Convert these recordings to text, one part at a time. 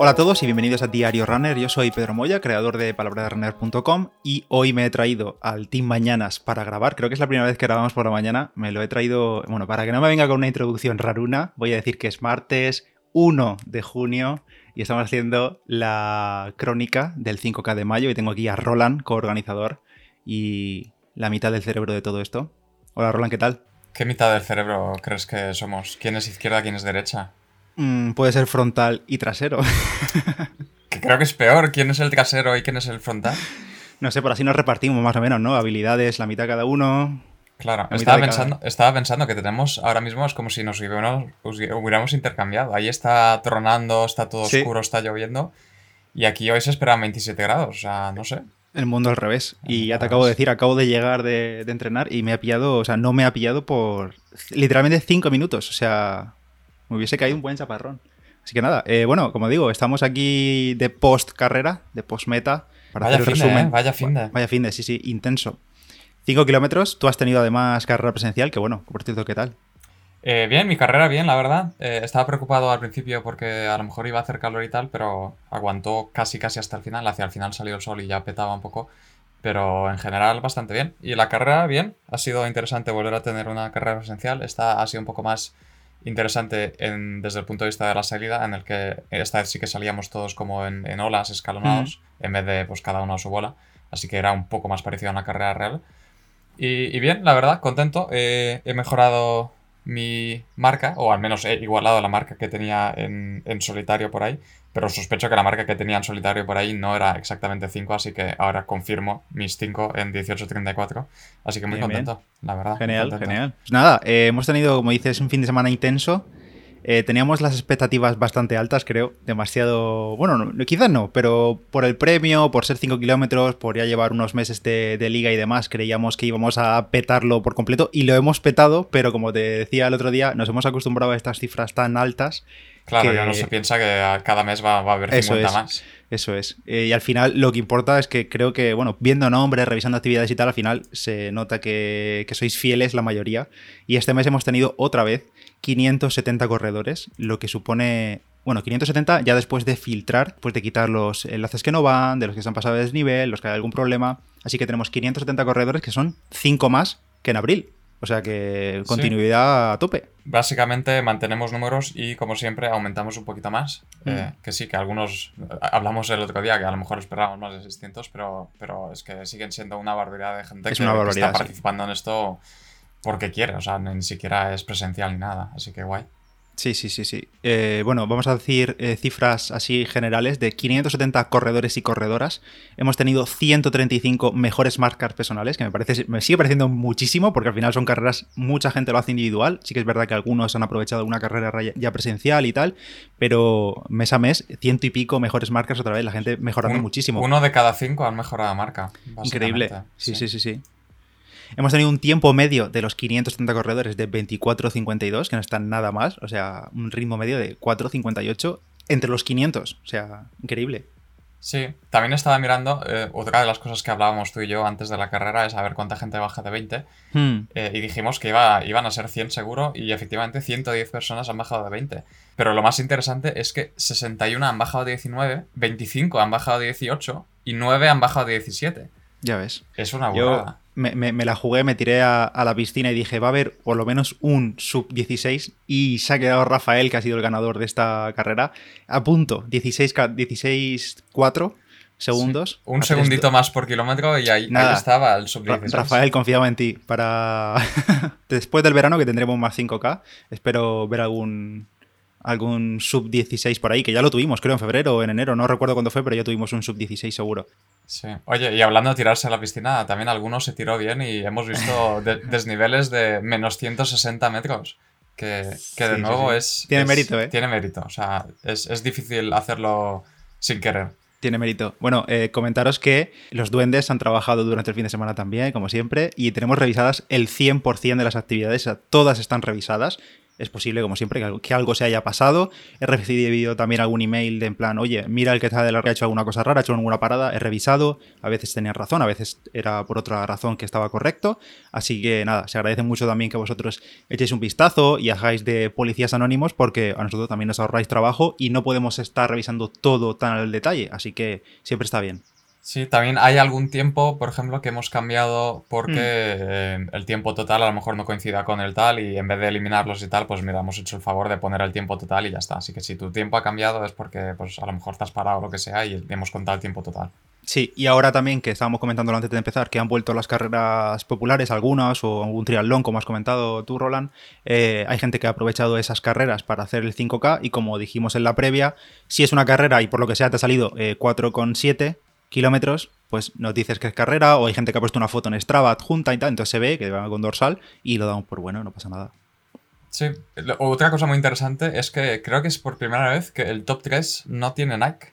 Hola a todos y bienvenidos a Diario Runner. Yo soy Pedro Moya, creador de palabraderunner.com y hoy me he traído al Team Mañanas para grabar. Creo que es la primera vez que grabamos por la mañana. Me lo he traído, bueno, para que no me venga con una introducción raruna, voy a decir que es martes 1 de junio y estamos haciendo la crónica del 5K de mayo y tengo aquí a Roland, coorganizador y la mitad del cerebro de todo esto. Hola Roland, ¿qué tal? ¿Qué mitad del cerebro crees que somos? ¿Quién es izquierda, quién es derecha? Mm, puede ser frontal y trasero. que creo que es peor. ¿Quién es el trasero y quién es el frontal? No sé, por así nos repartimos más o menos, ¿no? Habilidades, la mitad cada uno. Claro, estaba pensando, estaba pensando que tenemos ahora mismo es como si nos hubiéramos, intercambiado. Ahí está tronando, está todo oscuro, está lloviendo. Y aquí hoy se esperan 27 grados, o sea, no sé. El mundo al revés. y ya te acabo de decir, acabo de llegar de, de, entrenar y me ha pillado, o sea, no me ha pillado por literalmente 5 minutos. O sea, me hubiese caído un buen chaparrón. Así que nada, eh, bueno, como digo, estamos aquí de post carrera, de post meta. Para vaya hacer resumen. ¿eh? Vaya fin de. Vaya fin de, sí, sí, intenso. 5 kilómetros, tú has tenido además carrera presencial, que bueno, por cierto, ¿qué tal? Eh, bien, mi carrera bien, la verdad. estaba preocupado al principio porque a lo mejor iba a hacer calor y tal, pero aguantó casi casi hasta el final. Hacia el final salió el sol y ya petaba un poco. Pero en general bastante bien. Y la carrera, bien. Ha sido interesante volver a tener una carrera presencial. Esta ha sido un poco más interesante desde el punto de vista de la salida, en el que esta vez sí que salíamos todos como en, olas escalonados, en vez de pues cada uno a su bola. Así que era un poco más parecido a una carrera real. Y, bien, la verdad, contento. he mejorado mi marca, o al menos he igualado la marca que tenía en, en solitario por ahí pero sospecho que la marca que tenía en solitario por ahí no era exactamente 5, así que ahora confirmo mis 5 en 18.34. Así que muy contento, la verdad. Genial, genial. Pues nada, eh, hemos tenido, como dices, un fin de semana intenso. Eh, teníamos las expectativas bastante altas, creo. Demasiado. Bueno, no, quizás no, pero por el premio, por ser 5 kilómetros, por ya llevar unos meses de, de, liga y demás, creíamos que íbamos a petarlo por completo y lo hemos petado, pero como te decía el otro día, nos hemos acostumbrado a estas cifras tan altas Claro, ya no se piensa que cada mes va, a haber 50 más. Eso es. Eh, y al final lo que importa es que creo que, bueno, viendo nombres, revisando actividades y tal, al final se nota que, sois fieles la mayoría. Y este mes hemos tenido otra vez 570 corredores, lo que supone bueno, 570 ya después de filtrar, pues de quitar los enlaces que no van, de los que se han pasado de desnivel, los que hay algún problema. Así que tenemos 570 corredores que son 5 más que en abril. O sea que continuidad a tope. Básicamente mantenemos números y como siempre aumentamos un poquito más. Mm. Eh, que sí, que algunos, hablamos el otro día que a lo mejor esperábamos más de 600, pero, pero es que siguen siendo una barbaridad de gente que, está participando en esto porque quiere. O sea, ni siquiera es presencial ni nada. Así que guay. Sí, sí, sí, sí. Eh, bueno, vamos a decir eh, cifras así generales. De 570 corredores y corredoras, hemos tenido 135 mejores marcas personales, que me parece, me sigue pareciendo muchísimo, porque al final son carreras, mucha gente lo hace individual. Sí que es verdad que algunos han aprovechado una carrera ya presencial y tal, pero mes a mes, ciento y pico mejores marcas otra vez, la gente mejorando muchísimo. Uno de cada cinco han mejorado marca. Increíble. sí, sí, sí. sí. Hemos tenido un tiempo medio de los 530 corredores de 24.52, que no están nada más, o sea, un ritmo medio de 4.58 entre los 500, o sea, increíble. Sí, también estaba mirando, eh, otra de las cosas que hablábamos tú y yo antes de la carrera es saber cuánta gente baja de 20. Hmm. Eh, y dijimos que iba, iban a ser 100 seguro y efectivamente 110 personas han bajado de 20. Pero lo más interesante es que 61 han bajado de 19, 25 han bajado de 18 y 9 han bajado de 17. Ya ves. Es una burrada me, la jugué, me tiré a, la piscina y dije, va a haber por lo menos un sub-16 y se ha quedado Rafael, que ha sido el ganador de esta carrera, a punto, 16-4 segundos. Un segundito más por kilómetro y ahí, estaba el sub-16. Rafael, confiaba en ti para... Después del verano, que tendremos más 5K, espero ver algún algún sub-16 por ahí, que ya lo tuvimos, creo, en febrero o en enero, no recuerdo cuándo fue, pero ya tuvimos un sub-16 seguro. Sí. Oye, y hablando de tirarse a la piscina, también algunos se tiró bien y hemos visto desniveles de menos 160 metros. Que, que de nuevo es. Tiene mérito, ¿eh? Tiene mérito. O sea, es, difícil hacerlo sin querer. Tiene mérito. Bueno, eh, comentaros que los duendes han trabajado durante el fin de semana también, como siempre, y tenemos revisadas el 100% de las actividades, todas están revisadas. Es posible, como siempre, que, algo se haya pasado. He recibido también algún email de en plan, oye, mira el que está de la ha hecho alguna cosa rara, ha hecho alguna parada, he revisado, a veces tenían razón, a veces era por otra razón que estaba correcto. Así que nada, se agradece mucho también que vosotros echéis un vistazo y hagáis de policías anónimos porque a nosotros también nos ahorráis trabajo y no podemos estar revisando todo tan al detalle, así que siempre está bien. Sí, también hay algún tiempo, por ejemplo, que hemos cambiado porque mm. eh, el tiempo total a lo mejor no coincida con el tal y en vez de eliminarlos y tal, pues mira, hemos hecho el favor de poner el tiempo total y ya está. Así que si tu tiempo ha cambiado es porque pues a lo mejor te has parado o lo que sea y hemos contado el tiempo total. Sí, y ahora también que estábamos comentándolo antes de empezar, que han vuelto las carreras populares, algunas, o algún triatlón, como has comentado tú, Roland, eh, hay gente que ha aprovechado esas carreras para hacer el 5K y como dijimos en la previa, si es una carrera y por lo que sea te ha salido 4,7 eh, kilómetros, pues nos dices que es carrera, o hay gente que ha puesto una foto en Strava adjunta y tal, entonces se ve que va con dorsal y lo damos por bueno, no pasa nada. Sí, otra cosa muy interesante es que creo que es por primera vez que el top 3 no tiene Nike.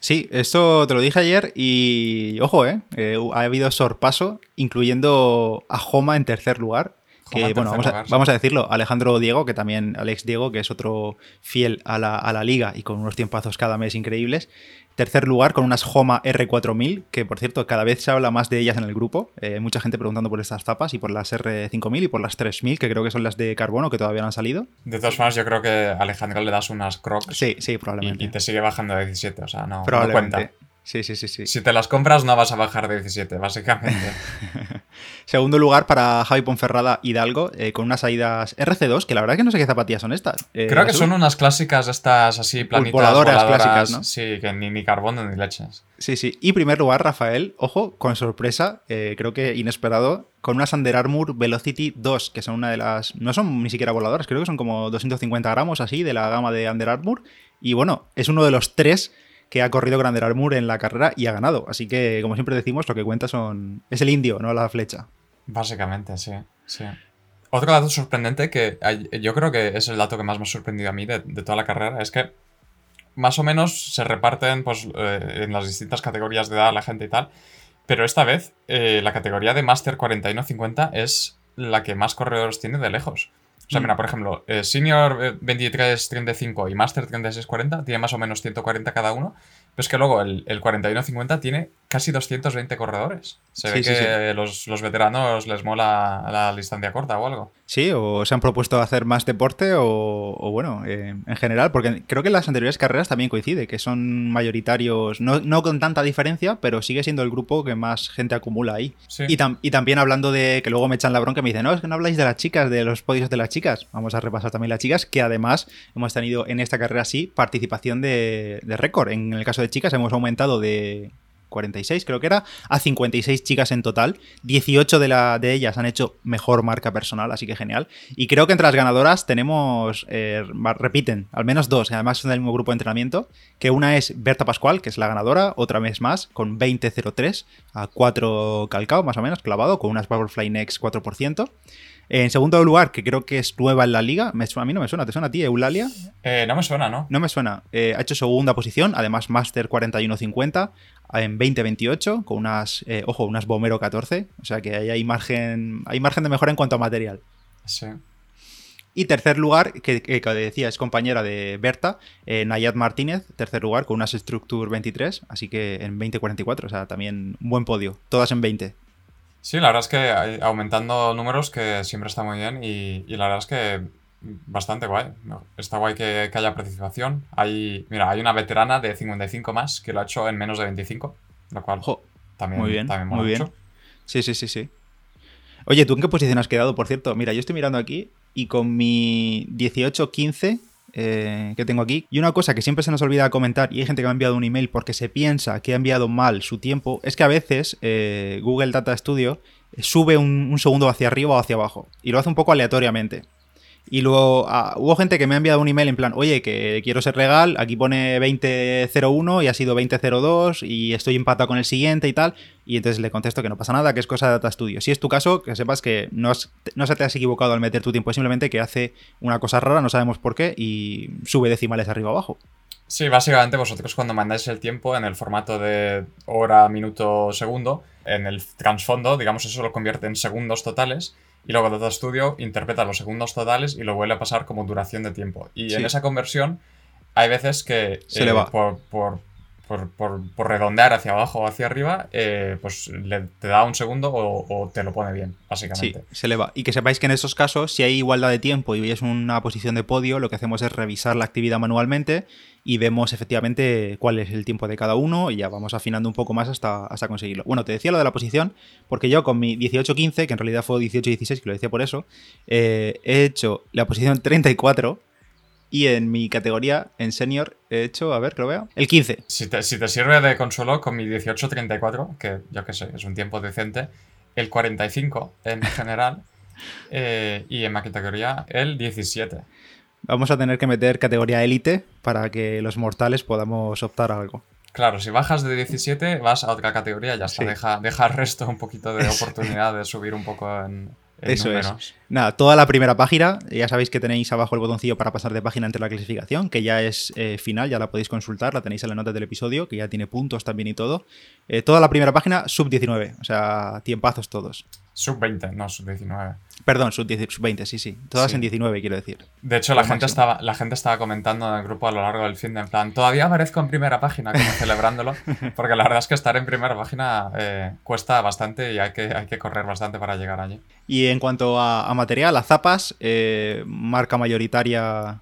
Sí, esto te lo dije ayer y ojo, ¿eh? eh ha habido sorpaso, incluyendo a Homa en tercer lugar. Que, bueno, vamos a, decirlo, Alejandro Diego, que también, Alex Diego, que es otro fiel a la, a la liga y con unos tiempazos cada mes increíbles, Tercer lugar con unas Homa R4000, que por cierto cada vez se habla más de ellas en el grupo. Eh, mucha gente preguntando por estas tapas y por las R5000 y por las 3000, que creo que son las de carbono que todavía no han salido. De todas formas, yo creo que a Alejandro le das unas Crocs. Sí, sí, probablemente. Y, te sigue bajando a 17, o sea, no, no cuenta. Sí, sí, sí, sí. Si te las compras no vas a bajar de 17, básicamente. Segundo lugar para Javi Ponferrada Hidalgo, eh, con unas Aidas RC2, que la verdad es que no sé qué zapatillas son estas. Eh, Creo que son unas clásicas estas así planitas voladoras, clásicas, ¿no? Sí, que ni, ni carbono ni leches. Sí, sí. Y primer lugar, Rafael, ojo, con sorpresa, eh, creo que inesperado, con unas Under Armour Velocity 2, que son una de las... No son ni siquiera voladoras, creo que son como 250 gramos así de la gama de Under Armour. Y bueno, es uno de los tres que ha corrido Grander Armour en la carrera y ha ganado. Así que, como siempre decimos, lo que cuenta son es el indio, no la flecha. Básicamente, sí. sí. Otro dato sorprendente que yo creo que es el dato que más me ha sorprendido a mí de, toda la carrera es que más o menos se reparten pues, eh, en las distintas categorías de edad la gente y tal. Pero esta vez eh, la categoría de Master 41-50 es la que más corredores tiene de lejos. O sea, mm. mira, por ejemplo, eh, Senior 23-35 y Master 36-40 tiene más o menos 140 cada uno. Pero es que luego el, el 41-50 tiene casi 220 corredores. Se ve que Los, los, veteranos les mola la distancia corta o algo. Sí, o se han propuesto hacer más deporte o, bueno, eh, en general, porque creo que en las anteriores carreras también coincide, que son mayoritarios, no, con tanta diferencia, pero sigue siendo el grupo que más gente acumula ahí. Y, y, también hablando de que luego me echan la bronca y me dicen, no, es que no habláis de las chicas, de los podios de las chicas. Vamos a repasar también las chicas, que además hemos tenido en esta carrera sí participación de, de récord. En el caso de chicas hemos aumentado de 46 creo que era, a 56 chicas en total. 18 de, la, de ellas han hecho mejor marca personal, así que genial. Y creo que entre las ganadoras tenemos, eh, repiten, al menos dos, además son del mismo grupo de entrenamiento, que una es Berta Pascual, que es la ganadora, otra vez más, con 20.03 a 4 calcao, más o menos, clavado, con unas Powerfly Next 4%. En segundo lugar, que creo que es nueva en la liga, a mí no me suena, ¿te suena a ti, Eulalia? Eh, no me suena, ¿no? No me suena. Eh, ha hecho segunda posición, además Master 41-50 en 2028 con unas, eh, ojo, unas Bomero 14. O sea que ahí hay margen, hay margen de mejora en cuanto a material. Sí. Y tercer lugar, que, que, decía, es compañera de Berta, Nayat Martínez, tercer lugar con unas Structure 23, así que en 2044, o sea, también un buen podio, todas en 20. Sí, la verdad es que aumentando números que siempre está muy bien y, la verdad es que bastante guay. Está guay que, haya participación. Hay, mira, hay una veterana de 55 más que lo ha hecho en menos de 25, lo cual también, muy bien, también muy bien. Sí, sí, sí, sí. Oye, ¿tú en qué posición has quedado, por cierto? Mira, yo estoy mirando aquí y con mi 18-15 eh, que tengo aquí. Y una cosa que siempre se nos olvida comentar, y hay gente que me ha enviado un email porque se piensa que ha enviado mal su tiempo, es que a veces eh, Google Data Studio sube un, segundo hacia arriba o hacia abajo. Y lo hace un poco aleatoriamente. Y luego ah, hubo gente que me ha enviado un email en plan, oye, que quiero ser legal, aquí pone 2001 y ha sido 2002 y estoy empatado con el siguiente y tal. Y entonces le contesto que no pasa nada, que es cosa de Data Studio. Si es tu caso, que sepas que no, no se te has equivocado al meter tu tiempo, es simplemente que hace una cosa rara, no sabemos por qué, y sube decimales arriba abajo. Sí, básicamente vosotros cuando mandáis el tiempo en el formato de hora, minuto, segundo, en el trasfondo, digamos, eso lo convierte en segundos totales y luego Data Studio interpreta los segundos totales y lo vuelve a pasar como duración de tiempo. Y en esa conversión hay veces que Se le va. Por, por, por, por, redondear hacia abajo o hacia arriba, eh, pues le, te da un segundo o, te lo pone bien, básicamente. Sí, se le va. Y que sepáis que en estos casos, si hay igualdad de tiempo y veis una posición de podio, lo que hacemos es revisar la actividad manualmente y vemos efectivamente cuál es el tiempo de cada uno y ya vamos afinando un poco más hasta, hasta conseguirlo. Bueno, te decía lo de la posición, porque yo con mi 18-15, que en realidad fue 18-16, que lo decía por eso, eh, he hecho la posición 34 y en mi categoría, en senior, he hecho, a ver, que lo vea, el 15. Si te, si te sirve de consuelo, con mi 18-34, que yo qué sé, es un tiempo decente, el 45 en general, eh, y en mi categoría el 17. Vamos a tener que meter categoría élite para que los mortales podamos optar a algo. Claro, si bajas de 17 vas a otra categoría, ya está. Sí. Deja, deja resto un poquito de oportunidad de subir un poco en, eso es. Nada, toda la primera página, ya sabéis que tenéis abajo el botoncillo para pasar de página entre la clasificación, que ya es eh, final, ya la podéis consultar, la tenéis en la nota del episodio, que ya tiene puntos también y todo. Eh, toda la primera página, sub 19, o sea, tiempazos todos. Sub 20, no sub 19. Perdón, sub, 10, sub 20, sí, sí. Todas sí. en 19, quiero decir. De hecho, la gente, estaba, la gente estaba comentando en el grupo a lo largo del fin de en plan, todavía aparezco en primera página, como celebrándolo, porque la verdad es que estar en primera página eh, cuesta bastante y hay que, hay que correr bastante para llegar allí. Y en cuanto a, a material, a zapas, eh, marca mayoritaria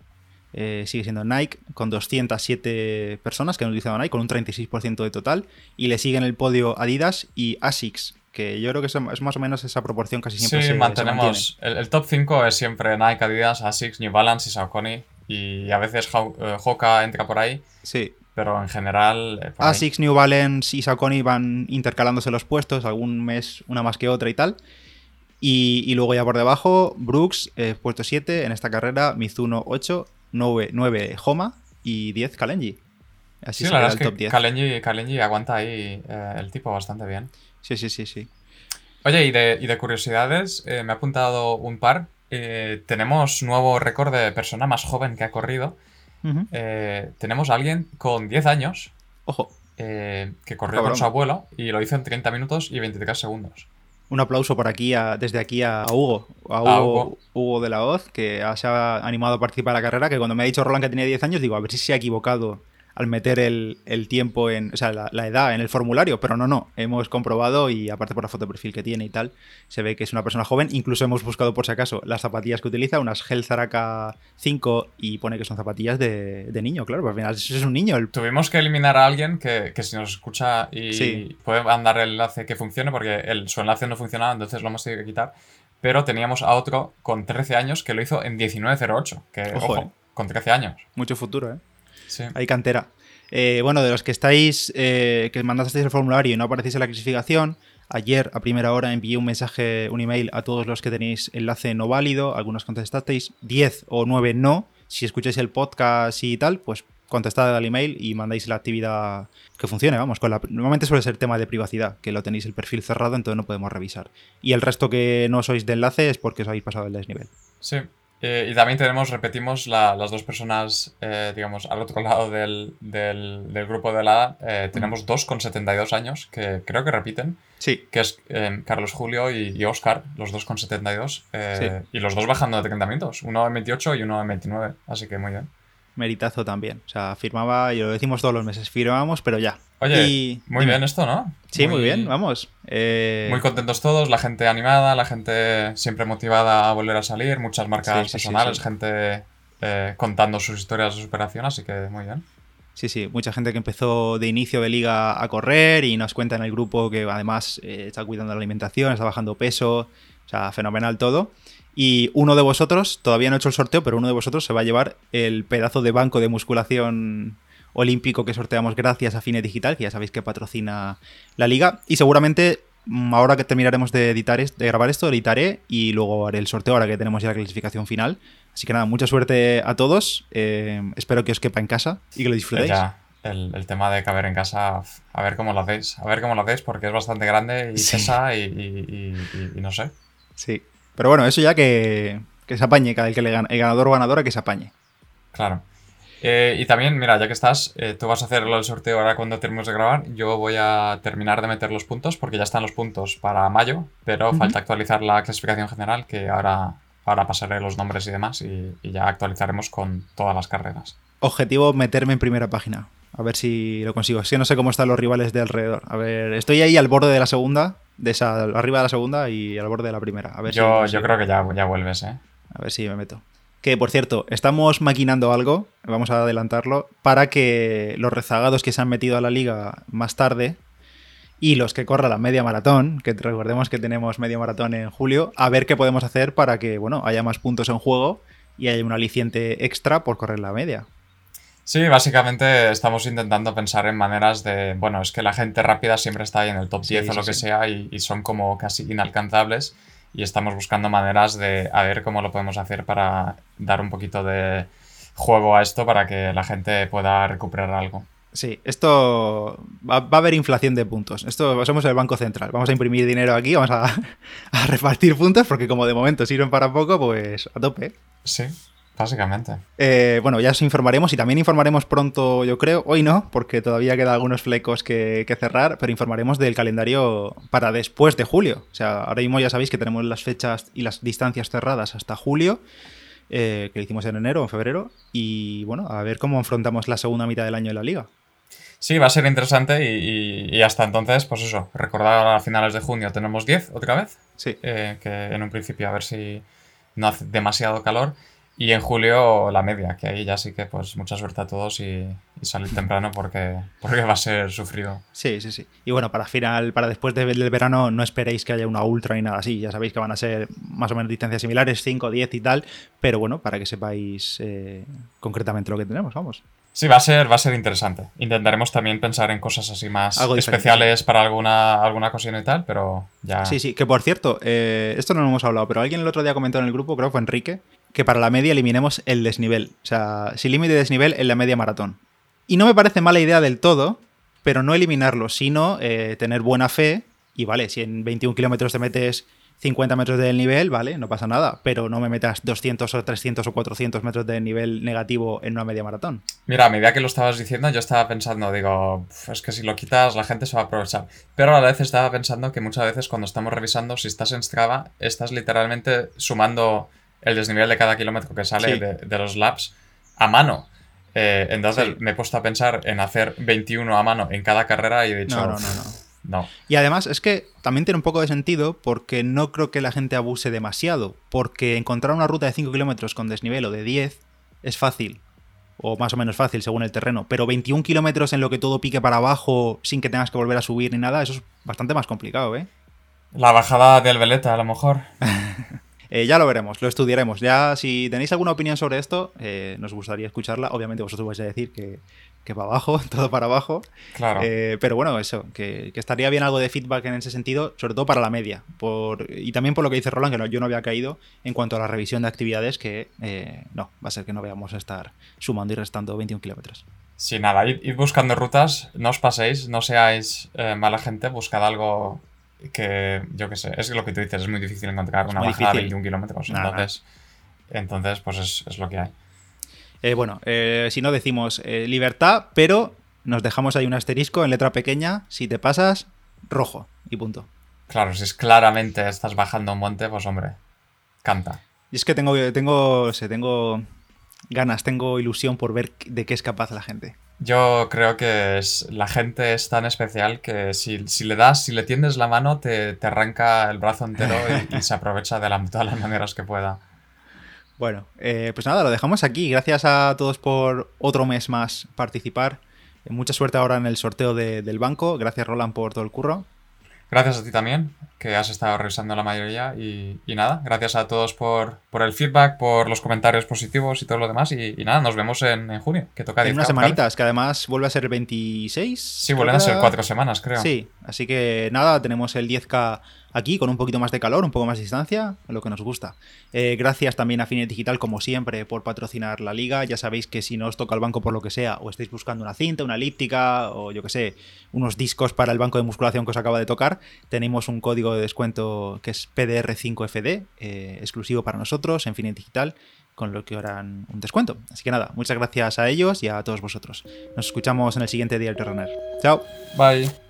eh, sigue siendo Nike, con 207 personas que han utilizado Nike, con un 36% de total. Y le siguen el podio Adidas y Asics, que yo creo que es más o menos esa proporción casi siempre sí, se, mantenemos. Se el, el, top 5 es siempre Nike, Adidas, Asics, New Balance y Saucony. Y a veces Hoka entra por ahí. Sí. Pero en general. Eh, Asics. New Balance y Saucony van intercalándose los puestos, algún mes una más que otra y tal. Y, y luego ya por debajo, Brooks, eh, puesto 7 en esta carrera, Mizuno 8, 9, 9 Homa y 10 Kalenji. Así sí, la verdad es que top 10. Kalenji, Kalenji aguanta ahí eh, el tipo bastante bien. Sí, sí, sí, sí. Oye, y de, y de curiosidades, eh, me ha apuntado un par. Eh, tenemos nuevo récord de persona más joven que ha corrido. Uh -huh. eh, tenemos a alguien con 10 años. Ojo. Eh, que corrió Cabrón. con su abuelo y lo hizo en 30 minutos y 23 segundos. Un aplauso por aquí, a, desde aquí a Hugo, a Hugo, a Hugo. Hugo de la Hoz, que se ha animado a participar en la carrera, que cuando me ha dicho Roland que tenía 10 años, digo, a ver si se ha equivocado al meter el, el tiempo en, o sea, la, la, edad en el formulario, pero no, no, hemos comprobado y aparte por la foto de perfil que tiene y tal, se ve que es una persona joven, incluso hemos buscado por si acaso las zapatillas que utiliza, unas Gel Zaraka 5 y pone que son zapatillas de, de niño, claro, porque al final es un niño. El... Tuvimos que eliminar a alguien que, que si nos escucha y sí. puede mandar el enlace que funcione, porque el, su enlace no funcionaba, entonces lo hemos tenido que quitar, pero teníamos a otro con 13 años que lo hizo en 19.08, que, ojo, ojo eh. con 13 años. Mucho futuro, ¿eh? Sí. Hay cantera. Eh, bueno, de los que estáis, eh, que mandasteis el formulario y no aparecéis en la clasificación, ayer a primera hora envié un mensaje, un email a todos los que tenéis enlace no válido, algunos contestasteis, 10 o 9 no. Si escucháis el podcast y tal, pues contestad al email y mandáis la actividad que funcione, vamos, con la, normalmente suele ser tema de privacidad, que lo tenéis el perfil cerrado, entonces no podemos revisar. Y el resto que no sois de enlace es porque os habéis pasado el desnivel. Sí, eh, y también tenemos, repetimos, la, las dos personas, eh, digamos, al otro lado del, del, del grupo de la eh, tenemos dos con 72 años que creo que repiten. Sí. Que es Carlos Julio y, y, Oscar, los dos con 72. Sí. Y los dos bajando de 30 minutos, uno en 28 y uno en 29. Así que muy bien. Meritazo también. O sea, firmaba, y lo decimos todos los meses, firmábamos, pero ya. Oye, y... muy dime. bien esto, ¿no? Sí, muy, muy bien, vamos. Eh... Muy contentos todos, la gente animada, la gente siempre motivada a volver a salir, muchas marcas sí, personales, sí, sí, gente eh, contando sus historias de superación, así que muy bien. Sí, sí, mucha gente que empezó de inicio de liga a correr y nos cuenta en el grupo que además eh, está cuidando la alimentación, está bajando peso, o sea, fenomenal todo. Y uno de vosotros, todavía no he hecho el sorteo, pero uno de vosotros se va a llevar el pedazo de banco de musculación olímpico que sorteamos gracias a Fine Digital, que ya sabéis que patrocina la liga. Y seguramente mm, ahora que terminaremos de editar, de grabar esto, editaré y luego haré el sorteo ahora que tenemos ya la clasificación final. Así que nada, mucha suerte a todos. Eh, espero que os quepa en casa y que lo disfrutéis. Ya. El, el, tema de caber en casa, a ver cómo lo hacéis. A ver cómo lo hacéis porque es bastante grande y sí. pesa y, y, y, y no sé. Sí. Pero bueno, eso ya que, que se apañe, cada el que le el ganador o ganadora que se apañe. Claro. Eh, y también, mira, ya que estás, eh, tú vas a hacer el sorteo ahora cuando terminemos de grabar. Yo voy a terminar de meter los puntos porque ya están los puntos para mayo, pero falta actualizar la clasificación general que ahora, ahora pasaré los nombres y demás y, ya actualizaremos con todas las carreras. Objetivo, meterme en primera página. A ver si lo consigo. Es que no sé cómo están los rivales de alrededor. A ver, estoy ahí al borde de la segunda, de esa, arriba de la segunda y al borde de la primera. A ver yo, yo creo que ya, ya vuelves, ¿eh? A ver si me meto. Que por cierto, estamos maquinando algo, vamos a adelantarlo, para que los rezagados que se han metido a la liga más tarde y los que corran la media maratón, que recordemos que tenemos media maratón en julio, a ver qué podemos hacer para que bueno, haya más puntos en juego y haya un aliciente extra por correr la media. Sí, básicamente estamos intentando pensar en maneras de, bueno, es que la gente rápida siempre está ahí en el top 10 o lo que sea y, y, son como casi inalcanzables y estamos buscando maneras de a ver cómo lo podemos hacer para dar un poquito de juego a esto para que la gente pueda recuperar algo. Sí, esto va, a haber inflación de puntos. Esto somos el Banco Central. Vamos a imprimir dinero aquí, vamos a, a repartir puntos porque como de momento sirven para poco, pues a tope. Sí. Básicamente. Eh, bueno, ya os informaremos y también informaremos pronto, yo creo, hoy no, porque todavía queda algunos flecos que, cerrar, pero informaremos del calendario para después de julio. O sea, ahora mismo ya sabéis que tenemos las fechas y las distancias cerradas hasta julio, eh, que lo hicimos en enero o en febrero, y bueno, a ver cómo afrontamos la segunda mitad del año de la liga. Sí, va a ser interesante y, hasta entonces, pues eso, recordar a finales de junio tenemos 10 otra vez. Sí. Eh, que en un principio a ver si no hace demasiado calor. Y en julio la media, que ahí ya sí que pues mucha suerte a todos y, salir temprano porque, porque va a ser sufrido. Sí, sí, sí. Y bueno, para final, para después del verano no esperéis que haya una ultra ni nada así. Ya sabéis que van a ser más o menos distancias similares, 5, 10 y tal. Pero bueno, para que sepáis eh, concretamente lo que tenemos, vamos. Sí, va a ser, va a ser interesante. Intentaremos también pensar en cosas así más especiales para alguna, alguna cocina y tal, pero ya. Sí, sí, que por cierto, eh, esto no lo hemos hablado, pero alguien el otro día comentó en el grupo, creo que fue Enrique, que para la media eliminemos el desnivel. O sea, sin límite de desnivel en la media maratón. Y no me parece mala idea del todo, pero no eliminarlo, sino eh, tener buena fe. Y vale, si en 21 kilómetros te metes 50 metros de nivel, vale, no pasa nada, pero no me metas 200 o 300 o 400 metros de nivel negativo en una media maratón. Mira, a medida que lo estabas diciendo, yo estaba pensando, digo, es que si lo quitas, la gente se va a aprovechar. Pero a la vez estaba pensando que muchas veces cuando estamos revisando, si estás en Strava, estás literalmente sumando el desnivel de cada kilómetro que sale de, los laps a mano. Eh, entonces me he puesto a pensar en hacer 21 a mano en cada carrera y he dicho, no, no, no, no. Y además es que también tiene un poco de sentido porque no creo que la gente abuse demasiado. Porque encontrar una ruta de 5 kilómetros con desnivel o de 10 es fácil. O más o menos fácil según el terreno. Pero 21 kilómetros en lo que todo pique para abajo sin que tengas que volver a subir ni nada, eso es bastante más complicado, ¿eh? La bajada del Veleta, a lo mejor. Eh, ya lo veremos, lo estudiaremos. Ya, si tenéis alguna opinión sobre esto, eh, nos gustaría escucharla. Obviamente vosotros vais a decir que, que para abajo, todo para abajo. Claro. Eh, pero bueno, eso, que, estaría bien algo de feedback en ese sentido, sobre todo para la media. Por, y también por lo que dice Roland, que yo no había caído en cuanto a la revisión de actividades, que no, va a ser que no vayamos a estar sumando y restando 21 kilómetros. Sí, nada, id, buscando rutas, no os paséis, no seáis mala gente, buscad algo que yo qué sé, es lo que tú dices, es muy difícil encontrar una bajada de 21 kilómetros. Entonces, entonces, pues es, lo que hay. Eh, bueno, eh, si no decimos eh, libertad, pero nos dejamos ahí un asterisco en letra pequeña, si te pasas, rojo y punto. Claro, si es claramente estás bajando un monte, pues hombre, canta. Y es que tengo, tengo, sé, tengo ganas, tengo ilusión por ver de qué es capaz la gente. Yo creo que la gente es tan especial que si, le das, si le tiendes la mano, te, arranca el brazo entero y, se aprovecha de, todas las maneras que pueda. Bueno, eh, pues nada, lo dejamos aquí. Gracias a todos por otro mes más participar. Mucha suerte ahora en el sorteo del banco. Gracias, Roland, por todo el curro. Gracias a ti también, que has estado revisando la mayoría. Y, nada, gracias a todos por, por, el feedback, por los comentarios positivos y todo lo demás. Y, nada, nos vemos en, junio, que toca En unas semanitas, que además vuelve a ser el 26. Sí, vuelven a ser cuatro semanas, creo. Sí, así que nada, tenemos el 10K aquí con un poquito más de calor, un poco más de distancia, lo que nos gusta. Eh, gracias también a Finet Digital, como siempre, por patrocinar la liga. Ya sabéis que si no os toca el banco por lo que sea, o estáis buscando una cinta, una elíptica, o yo que sé, unos discos para el banco de musculación que os acaba de tocar, tenemos un código de descuento que es PDR5FD, eh, exclusivo para nosotros en Finet Digital con lo que harán un descuento. Así que nada, muchas gracias a ellos y a todos vosotros. Nos escuchamos en el siguiente día del Runner. Chao. Bye.